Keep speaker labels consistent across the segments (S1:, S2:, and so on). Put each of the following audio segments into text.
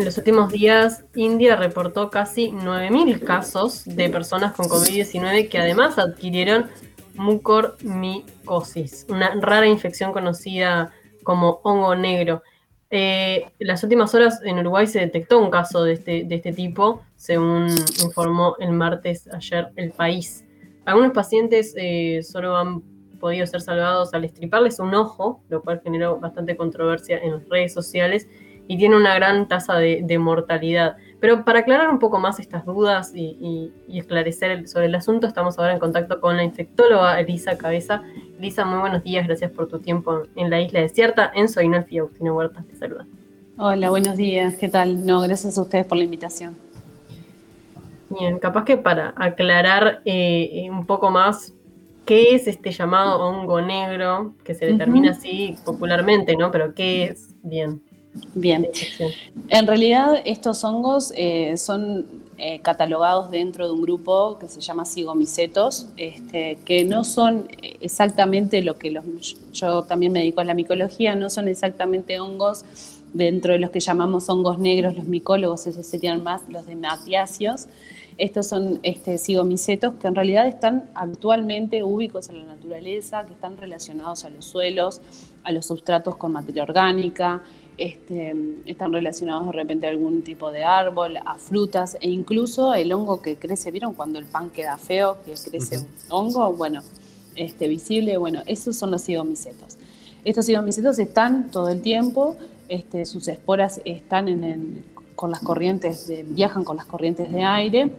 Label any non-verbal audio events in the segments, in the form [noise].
S1: En los últimos días, India reportó casi 9.000 casos de personas con COVID-19 que además adquirieron mucormicosis, una rara infección conocida como hongo negro. Eh, en las últimas horas en Uruguay se detectó un caso de este, de este tipo, según informó el martes ayer el país. Algunos pacientes eh, solo han podido ser salvados al estriparles un ojo, lo cual generó bastante controversia en las redes sociales y tiene una gran tasa de, mortalidad. Pero para aclarar un poco más estas dudas y, esclarecer sobre el asunto, estamos ahora en contacto con la infectóloga Elisa Cabeza. Elisa, muy buenos días, gracias por tu tiempo en la isla desierta. Enzo Inalfi y Agustina Huerta te saludan.
S2: Hola, buenos días, ¿qué tal? No, gracias a ustedes por la invitación.
S1: Bien, capaz que para aclarar eh, un poco más qué es este llamado hongo negro, que se determina así popularmente, ¿no? Pero qué es bien.
S2: Bien. En realidad estos hongos eh, son eh, catalogados dentro de un grupo que se llama cigomicetos, este, que no son exactamente lo que los, yo también me dedico a la micología, no son exactamente hongos dentro de los que llamamos hongos negros, los micólogos, esos serían más los de matiáceos, estos son este, cigomicetos que en realidad están actualmente ubicos en la naturaleza, que están relacionados a los suelos, a los sustratos con materia orgánica, este, están relacionados de repente a algún tipo de árbol, a frutas e incluso el hongo que crece, ¿vieron cuando el pan queda feo, que crece un hongo? Bueno, este, visible, bueno, esos son los cigomicetos. Estos cigomicetos están todo el tiempo, este, sus esporas están en con las corrientes, viajan con las corrientes de aire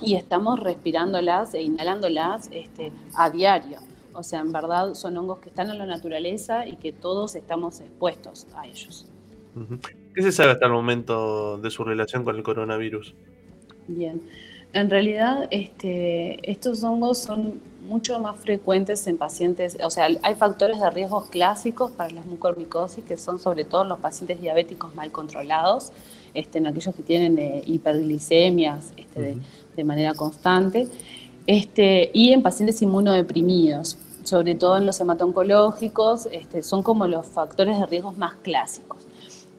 S2: y estamos respirándolas e inhalándolas este, a diario. O sea, en verdad son hongos que están en la naturaleza y que todos estamos expuestos a ellos.
S3: ¿Qué se sabe hasta el momento de su relación con el coronavirus?
S2: Bien, en realidad este, estos hongos son mucho más frecuentes en pacientes, o sea, hay factores de riesgo clásicos para la mucormicosis que son sobre todo los pacientes diabéticos mal controlados, este, en aquellos que tienen eh, hiperglicemias este, de, manera constante, este, y en pacientes inmunodeprimidos, sobre todo en los hematoncológicos, este, son como los factores de riesgo más clásicos.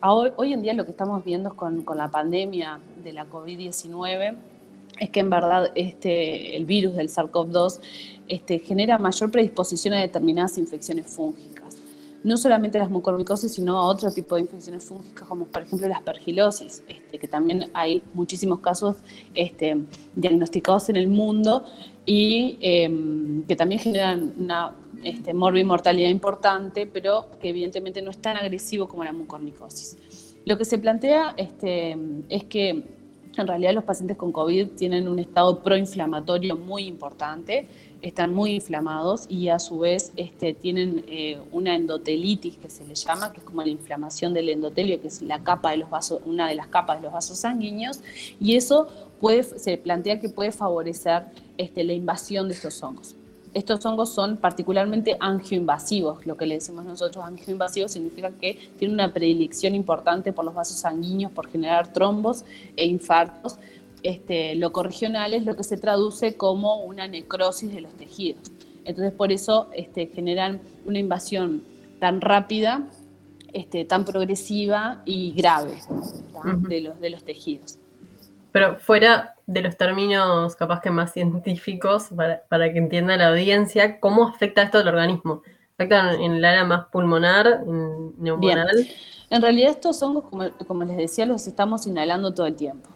S2: Hoy, en día lo que estamos viendo con, con la pandemia de la COVID-19 es que en verdad este, el virus del SARS-CoV-2 este, genera mayor predisposición a determinadas infecciones fúngicas. No solamente las mucormicosis, sino a otro tipo de infecciones fúngicas, como por ejemplo la aspergilosis, este, que también hay muchísimos casos este, diagnosticados en el mundo y em, que también generan una este, mortalidad importante, pero que evidentemente no es tan agresivo como la mucormicosis. Lo que se plantea este, es que en realidad los pacientes con COVID tienen un estado proinflamatorio muy importante, están muy inflamados y a su vez este, tienen eh, una endotelitis que se le llama, que es como la inflamación del endotelio, que es la capa de los vasos, una de las capas de los vasos sanguíneos, y eso se plantea que puede favorecer este, la invasión de estos hongos. Estos hongos son particularmente angioinvasivos, lo que le decimos nosotros angioinvasivos significa que tienen una predilección importante por los vasos sanguíneos, por generar trombos e infartos, este, lo corregional es lo que se traduce como una necrosis de los tejidos. Entonces, por eso este, generan una invasión tan rápida, este, tan progresiva y grave de, los, de los tejidos.
S1: Pero fuera de los términos capaz que más científicos, para, que entienda la audiencia, ¿cómo afecta esto al organismo? ¿Afecta en el área más pulmonar, neumonal?
S2: En realidad estos hongos, como, como les decía, los estamos inhalando todo el tiempo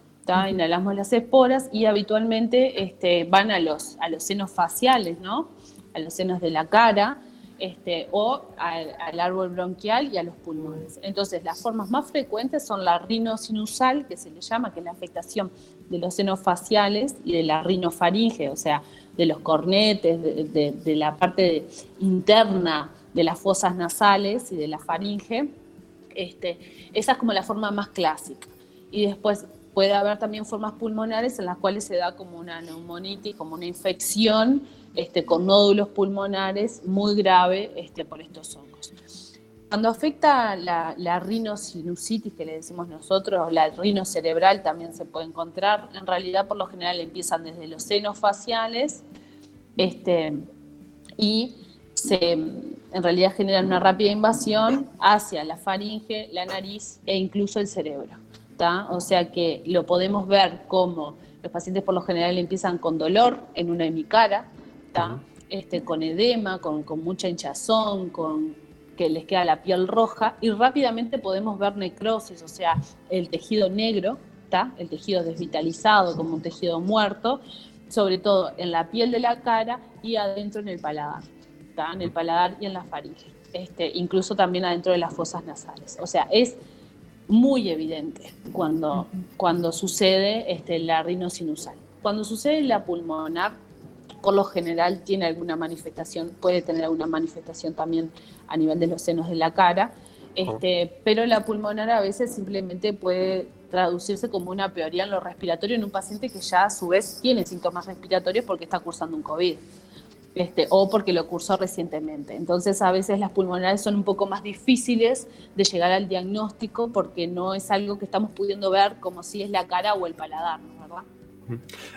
S2: inhalamos las esporas y habitualmente este, van a los, a los senos faciales, ¿no? a los senos de la cara, este, o al, árbol bronquial y a los pulmones. Entonces, las formas más frecuentes son la rinosinusal, que se le llama, que es la afectación de los senos faciales y de la rinofaringe, o sea, de los cornetes, de, la parte interna de las fosas nasales y de la faringe. Este, esa es como la forma más clásica. Y después Puede haber también formas pulmonares en las cuales se da como una neumonitis, como una infección este, con nódulos pulmonares muy grave este, por estos hongos. Cuando afecta la, la, rinosinusitis, que le decimos nosotros, la rino cerebral también se puede encontrar. En realidad, por lo general, empiezan desde los senos faciales este, y se, en realidad generan una rápida invasión hacia la faringe, la nariz e incluso el cerebro. O sea que lo podemos ver como los pacientes por lo general empiezan con dolor en una hemicara, este, con edema, con, mucha hinchazón, con que les queda la piel roja y rápidamente podemos ver necrosis, o sea, el tejido negro, el tejido desvitalizado como un tejido muerto, sobre todo en la piel de la cara y adentro en el paladar, en el paladar y en la faringe, este, incluso también adentro de las fosas nasales. O sea, es muy evidente cuando, cuando sucede este, la rinosinusal. Cuando sucede la pulmonar, por lo general tiene alguna manifestación, puede tener alguna manifestación también a nivel de los senos de la cara, este, pero la pulmonar a veces simplemente puede traducirse como una peoría en lo respiratorio en un paciente que ya a su vez tiene síntomas respiratorios porque está cursando un COVID. Este, o porque lo cursó recientemente. Entonces a veces las pulmonares son un poco más difíciles de llegar al diagnóstico porque no es algo que estamos pudiendo ver como si es la cara o el paladar, ¿verdad?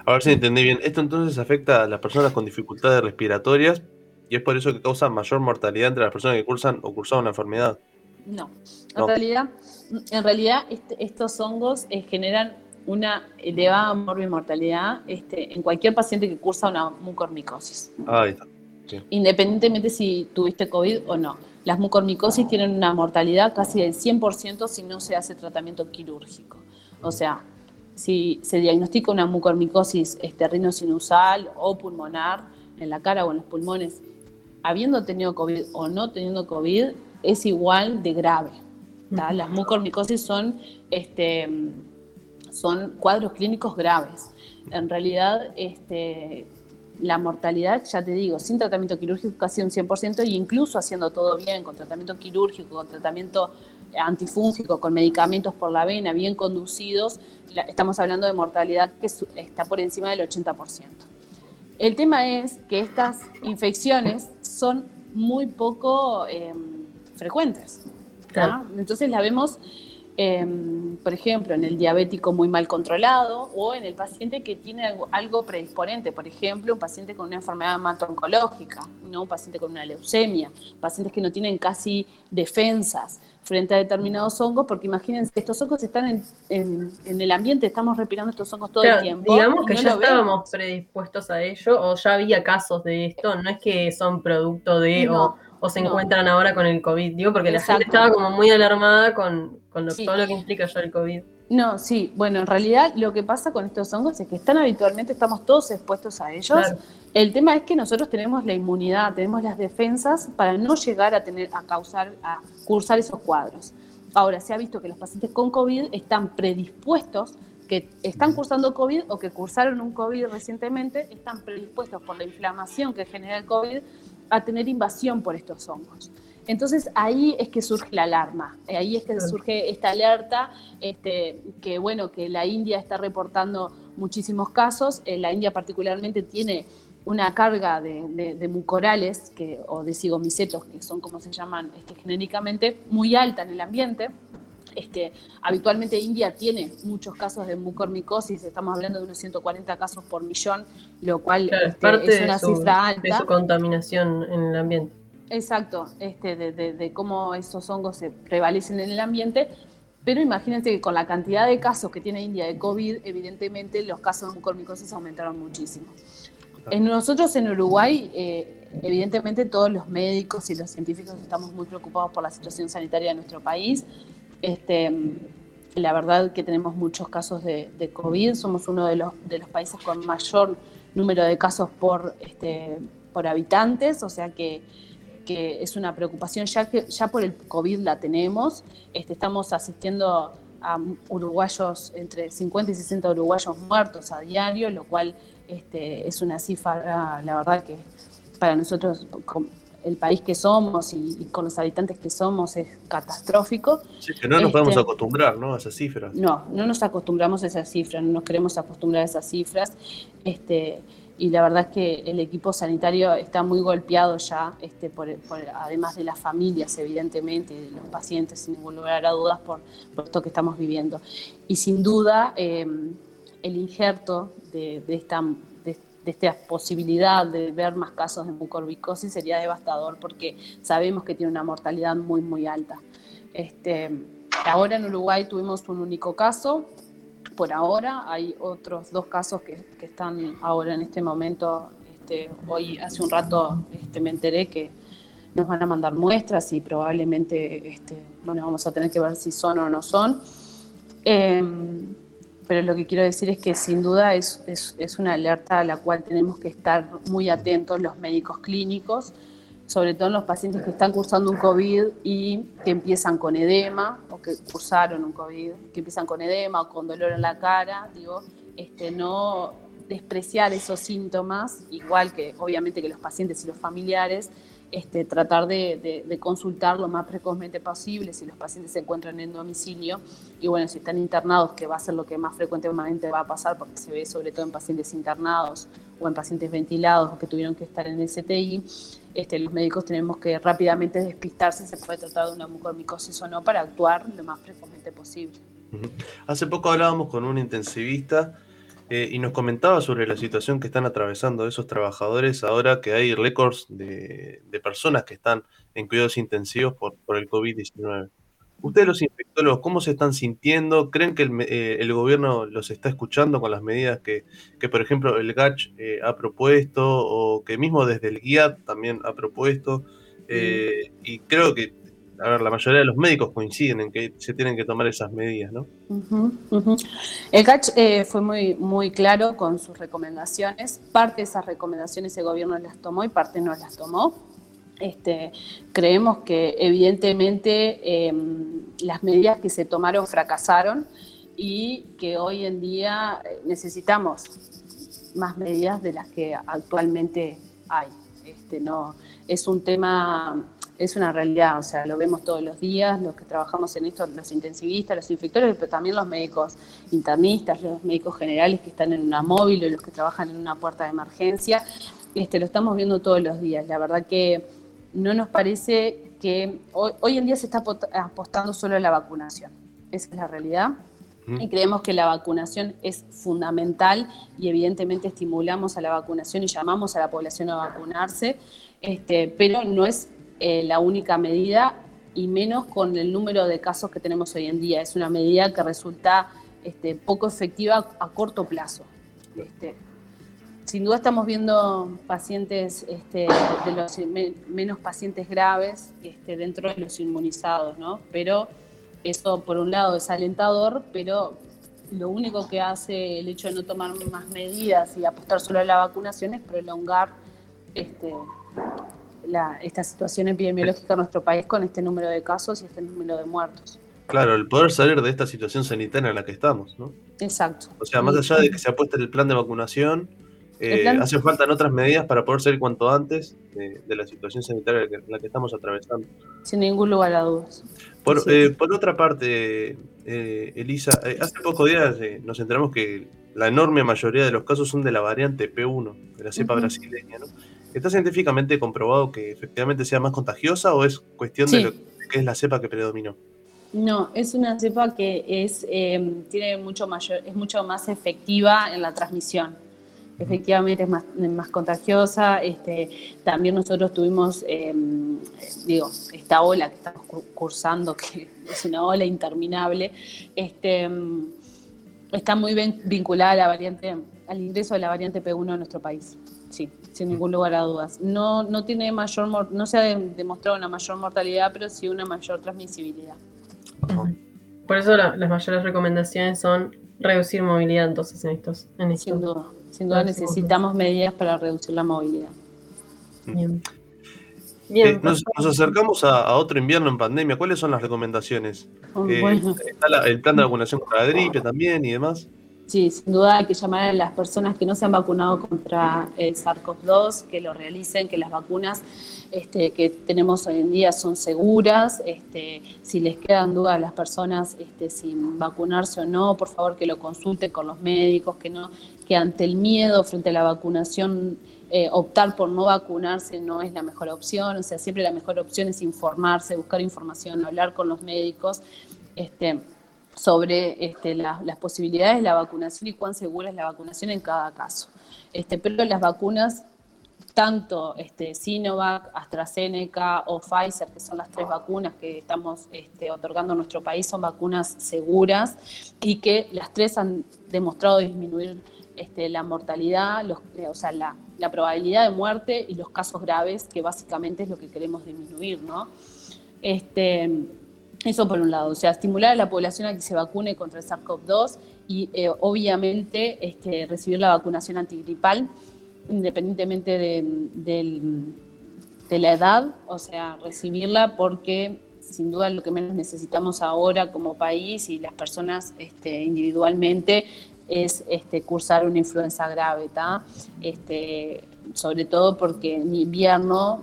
S3: A ver si entendí bien. Esto entonces afecta a las personas con dificultades respiratorias y es por eso que causa mayor mortalidad entre las personas que cursan o cursaron una enfermedad.
S2: No, en realidad, en realidad este, estos hongos eh, generan una elevada morbimortalidad este, en cualquier paciente que cursa una mucormicosis.
S3: Ahí está.
S2: Independientemente si tuviste COVID o no. Las mucormicosis tienen una mortalidad casi del 100% si no se hace tratamiento quirúrgico. O sea, si se diagnostica una mucormicosis este, rinosinusal o pulmonar en la cara o en los pulmones, habiendo tenido COVID o no teniendo COVID, es igual de grave. Las mucormicosis son este, son cuadros clínicos graves. En realidad, este, la mortalidad, ya te digo, sin tratamiento quirúrgico casi un 100% y incluso haciendo todo bien, con tratamiento quirúrgico, con tratamiento antifúngico, con medicamentos por la vena bien conducidos, estamos hablando de mortalidad que está por encima del 80%. El tema es que estas infecciones son muy poco em, frecuentes. Entonces la vemos Em, por ejemplo, en el diabético muy mal controlado o en el paciente que tiene algo, predisponente, por ejemplo, un paciente con una enfermedad oncológica, ¿no? un paciente con una leucemia, pacientes que no tienen casi defensas frente a determinados hongos, porque imagínense, estos hongos están en, el ambiente, estamos respirando estos hongos todo el tiempo.
S1: Digamos que ya estábamos predispuestos a ello, o ya había casos de esto, no es que son producto de o se encuentran ahora con el COVID. Digo, porque la gente estaba como muy alarmada con, todo lo que implica ya el COVID.
S2: No, sí, bueno, en realidad lo que pasa con estos hongos es que están habitualmente, estamos todos expuestos a ellos. El tema es que nosotros tenemos la inmunidad, tenemos las defensas para no llegar a tener, a causar, a cursar esos cuadros. Ahora, se ha visto que los pacientes con COVID están predispuestos, que están cursando COVID o que cursaron un COVID recientemente, están predispuestos por la inflamación que genera el COVID a tener invasión por estos hongos. Entonces ahí es que surge la alarma, ahí es que surge esta alerta, este, que bueno, que la India está reportando muchísimos casos, eh, la India particularmente tiene una carga de, mucorales que, o de cigomicetos, que son como se llaman este, genéricamente, muy alta en el ambiente. Este, habitualmente India tiene muchos casos de mucormicosis, estamos hablando de unos 140 casos por millón, lo cual
S1: este, es una cifra alta. De su contaminación en el ambiente.
S2: Exacto, este, de, cómo esos hongos se prevalecen en el ambiente, pero imagínense que con la cantidad de casos que tiene India de COVID, evidentemente los casos de mucormicosis aumentaron muchísimo. En nosotros en Uruguay, eh, evidentemente todos los médicos y los científicos estamos muy preocupados por la situación sanitaria de nuestro país. Este, la verdad que tenemos muchos casos de, COVID, somos uno de los, de los países con mayor número de casos por, este, por habitantes, o sea que, que, es una preocupación, ya que ya por el COVID la tenemos, este, estamos asistiendo a uruguayos, entre 50 y 60 uruguayos muertos a diario, lo cual este, es una cifra, la verdad que para nosotros el país que somos y, con los habitantes que somos es catastrófico.
S3: Sí, que no nos podemos este, acostumbrar ¿no? a esas cifras.
S2: No, no nos acostumbramos a esas cifras, no nos queremos acostumbrar a esas cifras. Este, y la verdad es que el equipo sanitario está muy golpeado ya, este, por, además de las familias, evidentemente, y de los pacientes, sin ningún lugar a dudas, por, esto que estamos viviendo. Y sin duda, em, el injerto de, de esta de esta posibilidad de ver más casos de mucormicosis sería devastador porque sabemos que tiene una mortalidad muy, muy alta. Este, ahora en Uruguay tuvimos un único caso, por ahora hay otros dos casos que, están ahora en este momento, este, hoy hace un rato este, me enteré que nos van a mandar muestras y probablemente este, bueno, vamos a tener que ver si son o no son. Em, pero lo que quiero decir es que sin duda es, es, una alerta a la cual tenemos que estar muy atentos los médicos clínicos, sobre todo en los pacientes que están cursando un COVID y que empiezan con edema o que cursaron un COVID, que empiezan con edema o con dolor en la cara, digo, este, no despreciar esos síntomas, igual que obviamente que los pacientes y los familiares, este, tratar de, consultar lo más precozmente posible si los pacientes se encuentran en domicilio. Y bueno, si están internados, que va a ser lo que más frecuentemente va a pasar porque se ve sobre todo en pacientes internados o en pacientes ventilados o que tuvieron que estar en el CTI, este, los médicos tenemos que rápidamente despistar si se puede tratar de una mucormicosis o no para actuar lo más precozmente posible.
S3: Hace poco hablábamos con un intensivista eh, y nos comentaba sobre la situación que están atravesando esos trabajadores ahora que hay récords de, personas que están en cuidados intensivos por, por el COVID-19. Ustedes los infectólogos, ¿cómo se están sintiendo? ¿Creen que el, eh, gobierno los está escuchando con las medidas que, que por ejemplo, el GACH eh, ha propuesto o que mismo desde el GIAT también ha propuesto? y creo que a ver, la mayoría de los médicos coinciden en que se tienen que tomar esas medidas, ¿no?
S2: El CACH eh, fue muy, muy claro con sus recomendaciones. Parte de esas recomendaciones el gobierno las tomó y parte no las tomó. Este, creemos que evidentemente em, las medidas que se tomaron fracasaron y que hoy en día eh, necesitamos más medidas de las que actualmente hay. Este, no, es un tema es una realidad, o sea, lo vemos todos los días, los que trabajamos en esto, los intensivistas, los infectores, pero también los médicos internistas, los médicos generales que están en una móvil o los que trabajan en una puerta de emergencia, este, lo estamos viendo todos los días. La verdad que no nos parece que hoy, en día se está apostando solo a la vacunación, esa es la realidad. Y creemos que la vacunación es fundamental y evidentemente estimulamos a la vacunación y llamamos a la población a vacunarse, este, pero no es eh, la única medida y menos con el número de casos que tenemos hoy en día. Es una medida que resulta este, poco efectiva a corto plazo. Este, sin duda estamos viendo pacientes, este, de los menos pacientes graves dentro de los inmunizados, ¿no? Pero eso por un lado es alentador, pero lo único que hace el hecho de no tomar más medidas y apostar solo a la vacunación es prolongar este, esta situación epidemiológica en nuestro país con este número de casos y este número de muertos.
S3: Claro, el poder salir de esta situación sanitaria en la que estamos, ¿no?
S2: Exacto.
S3: O sea, más allá de que se apueste el plan de vacunación, eh, hacen falta otras medidas para poder salir cuanto antes de, la situación sanitaria en la que estamos atravesando.
S2: Sin ningún lugar a dudas.
S3: Por, eh, otra parte, eh, Elisa, hace pocos días nos enteramos que la enorme mayoría de los casos son de la variante P1, de la cepa brasileña, ¿no? ¿Está científicamente comprobado que efectivamente sea más contagiosa o es cuestión de, que es la cepa que predominó?
S2: No, es una cepa que es, em, tiene mucho mayor, es mucho más efectiva en la transmisión. Efectivamente es más, más contagiosa. Este, también nosotros tuvimos, em, digo, esta ola que estamos cursando, que [laughs] es una ola interminable, este, em, está muy bien vinculada a la variante, al ingreso de la variante P1 en nuestro país sí, sin ningún lugar a dudas. No, no tiene mayor, no se ha demostrado una mayor mortalidad, pero sí una mayor transmisibilidad.
S1: Por eso las mayores recomendaciones son reducir movilidad entonces en estos. En
S2: sin duda, sin duda necesitamos medidas para reducir la movilidad.
S3: Bien. Bien, eh, nos, acercamos a, otro invierno en pandemia. ¿Cuáles son las recomendaciones? Oh, eh, está el plan de vacunación contra la gripe también y demás.
S2: Sí, sin duda hay que llamar a las personas que no se han vacunado contra el SARS-CoV-2, que lo realicen, que las vacunas este, que tenemos hoy en día son seguras. Este, si les quedan dudas a las personas este, sin vacunarse o no, por favor que lo consulten con los médicos, que, no, que ante el miedo frente a la vacunación eh, optar por no vacunarse no es la mejor opción, o sea, siempre la mejor opción es informarse, buscar información, hablar con los médicos. Este, sobre este, las posibilidades de la vacunación y cuán segura es la vacunación en cada caso. Este, pero las vacunas tanto este, Sinovac, AstraZeneca o Pfizer, que son las tres vacunas que estamos este, otorgando en nuestro país, son vacunas seguras y que las tres han demostrado disminuir este, la mortalidad, o sea, la, probabilidad de muerte y los casos graves, que básicamente es lo que queremos disminuir, ¿no? Este, eso por un lado, o sea, estimular a la población a que se vacune contra el SARS-CoV-2 y eh, obviamente este, recibir la vacunación antigripal independientemente de, la edad, o sea, recibirla porque sin duda lo que menos necesitamos ahora como país y las personas este, individualmente es este, cursar una influenza grave, este, sobre todo porque en invierno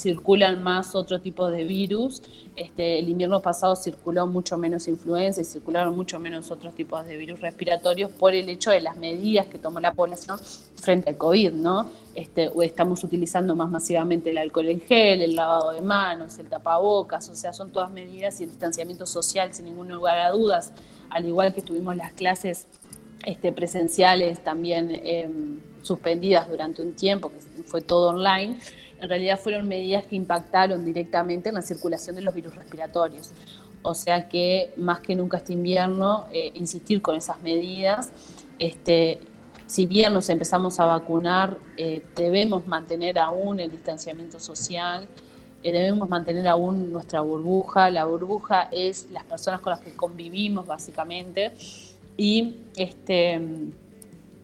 S2: circulan más otro tipo de virus este, el invierno pasado circuló mucho menos influenza y circularon mucho menos otros tipos de virus respiratorios por el hecho de las medidas que tomó la población frente al COVID, ¿no? Este, estamos utilizando más masivamente el alcohol en gel, el lavado de manos, el tapabocas, o sea, son todas medidas y el distanciamiento social sin ningún lugar a dudas, al igual que tuvimos las clases este, presenciales también em, suspendidas durante un tiempo, que fue todo online en realidad fueron medidas que impactaron directamente en la circulación de los virus respiratorios. O sea que más que nunca este invierno, eh, insistir con esas medidas. Este, si bien nos empezamos a vacunar, eh, debemos mantener aún el distanciamiento social, eh, debemos mantener aún nuestra burbuja. La burbuja es las personas con las que convivimos básicamente. Y este,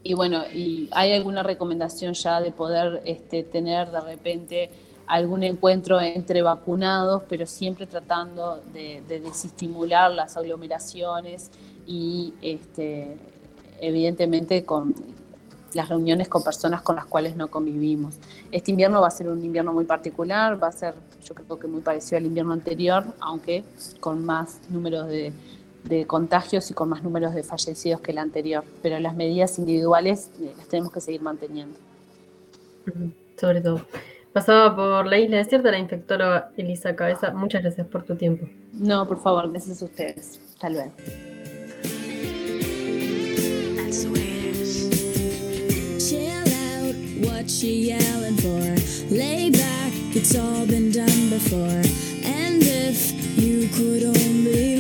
S2: y bueno, y hay alguna recomendación ya de poder este, tener de repente algún encuentro entre vacunados, pero siempre tratando de, desestimular las aglomeraciones y este, evidentemente con las reuniones con personas con las cuales no convivimos. Este invierno va a ser un invierno muy particular, va a ser yo creo que muy parecido al invierno anterior, aunque con más números de, de contagios y con más números de fallecidos que el anterior, pero las medidas individuales eh, las tenemos que seguir manteniendo.
S1: Sobre todo. Pasaba por la isla desierta la infectora Elisa Cabeza. Muchas gracias por tu tiempo.
S2: No, por favor, gracias a ustedes. Hasta luego.
S4: she yelling for. Lay back, it's all been done before. And if you could only